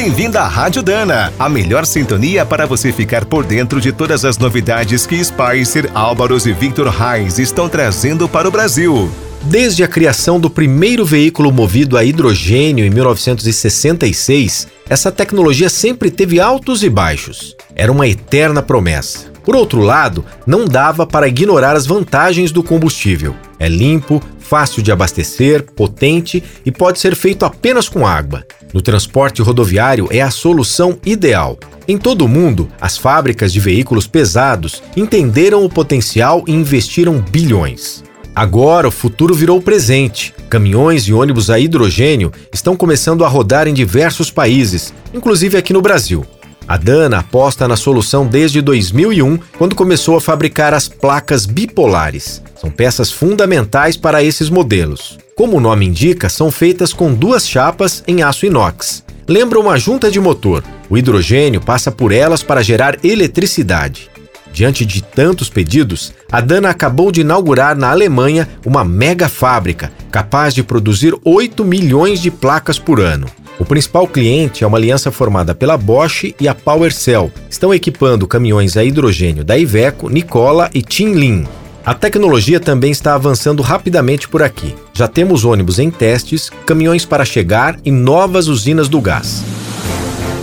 Bem-vindo à Rádio Dana, a melhor sintonia para você ficar por dentro de todas as novidades que Spicer, Álvaros e Victor Reis estão trazendo para o Brasil. Desde a criação do primeiro veículo movido a hidrogênio em 1966, essa tecnologia sempre teve altos e baixos. Era uma eterna promessa. Por outro lado, não dava para ignorar as vantagens do combustível. É limpo, fácil de abastecer, potente e pode ser feito apenas com água. No transporte rodoviário é a solução ideal. Em todo o mundo, as fábricas de veículos pesados entenderam o potencial e investiram bilhões. Agora o futuro virou presente. Caminhões e ônibus a hidrogênio estão começando a rodar em diversos países, inclusive aqui no Brasil. A Dana aposta na solução desde 2001, quando começou a fabricar as placas bipolares. São peças fundamentais para esses modelos. Como o nome indica, são feitas com duas chapas em aço inox. Lembram uma junta de motor. O hidrogênio passa por elas para gerar eletricidade. Diante de tantos pedidos, a Dana acabou de inaugurar na Alemanha uma mega fábrica capaz de produzir 8 milhões de placas por ano. O principal cliente é uma aliança formada pela Bosch e a PowerCell. Estão equipando caminhões a hidrogênio da Iveco, Nicola e Tinlin. A tecnologia também está avançando rapidamente por aqui. Já temos ônibus em testes, caminhões para chegar e novas usinas do gás.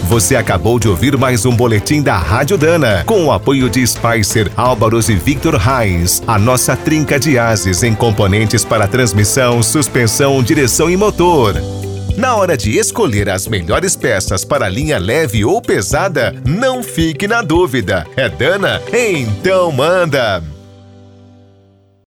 Você acabou de ouvir mais um boletim da Rádio Dana, com o apoio de Spicer, Álvaros e Victor Reis, a nossa trinca de ases em componentes para transmissão, suspensão, direção e motor. Na hora de escolher as melhores peças para linha leve ou pesada, não fique na dúvida. É Dana? Então manda!